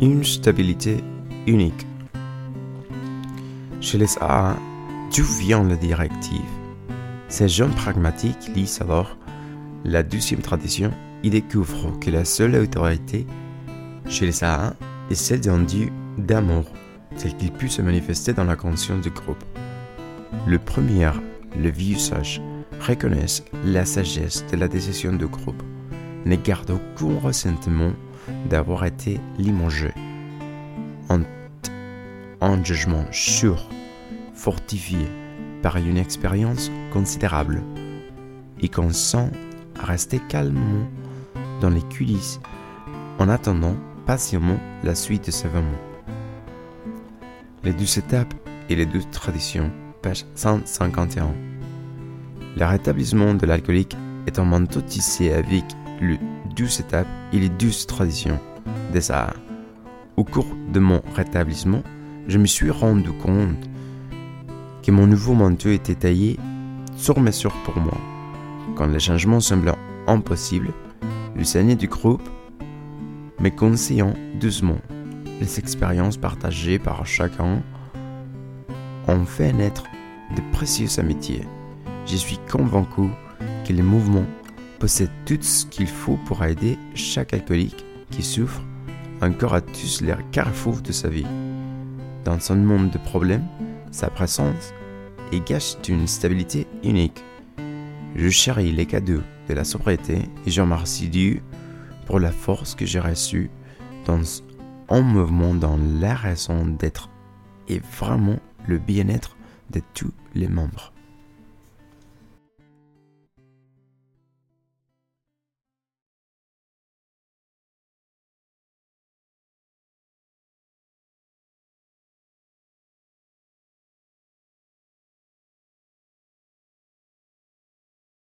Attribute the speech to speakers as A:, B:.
A: une stabilité unique. Chez les AA, d'où vient la directive? Ces jeunes pragmatiques lisent alors la deuxième tradition et découvrent que la seule autorité chez les AA est celle d'un Dieu d'amour, tel qu'il peut se manifester dans la conscience du groupe. Le premier, le vieux sage, reconnaissent la sagesse de la décision du groupe, ne gardent aucun ressentiment d'avoir été limogé. En, jugement sûr, fortifié par une expérience considérable, et consent à rester calmement dans les coulisses en attendant patiemment la suite de ses mots. Les deux étapes et les deux traditions, page 151. Le rétablissement de l'alcoolique est un manteau tissé avec le 12 étapes et les 12 traditions des Sahara. Au cours de mon rétablissement, je me suis rendu compte que mon nouveau manteau était taillé sur mesure pour moi. Quand les changements semblaient impossibles, le seigneur du groupe me conseillant doucement les expériences partagées par chacun ont fait naître de précieuses amitiés. Je suis convaincu que les mouvements possèdent tout ce qu'il faut pour aider chaque alcoolique qui souffre encore à tous les carrefours de sa vie. Dans son monde de problèmes, sa présence gâche une stabilité unique. Je chéris les cadeaux de la sobriété et je remercie Dieu pour la force que j'ai reçue dans un mouvement dans la raison d'être et vraiment le bien-être de tous les membres.